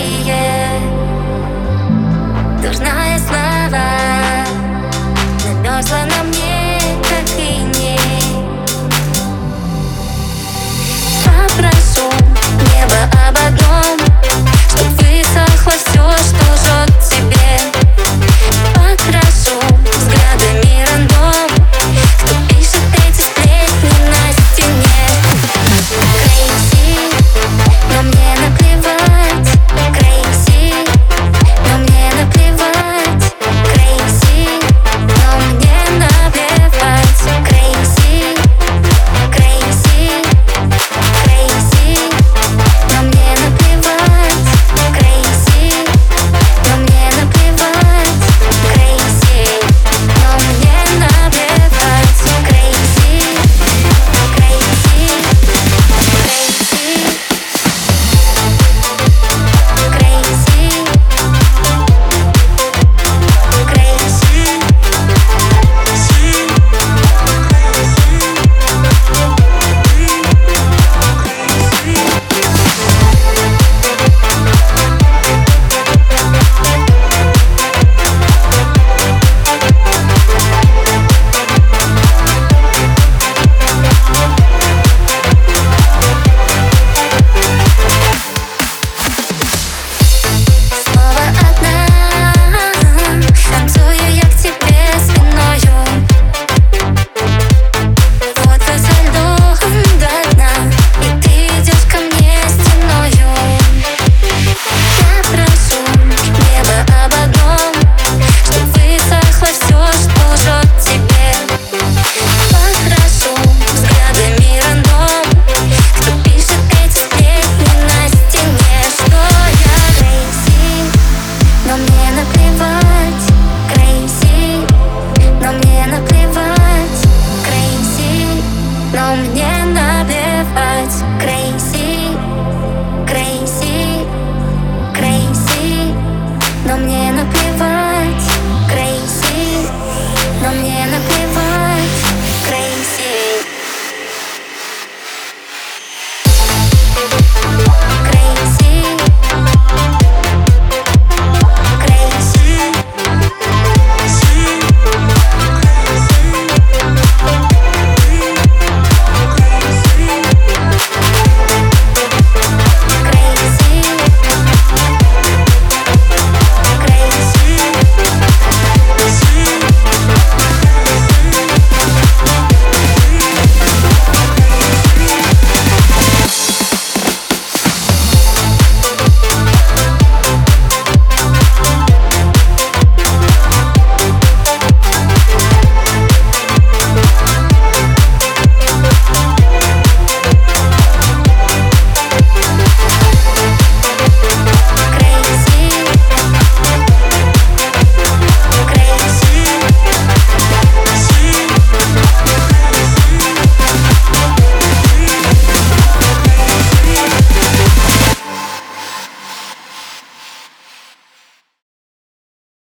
другие Дурное слово Намерзла на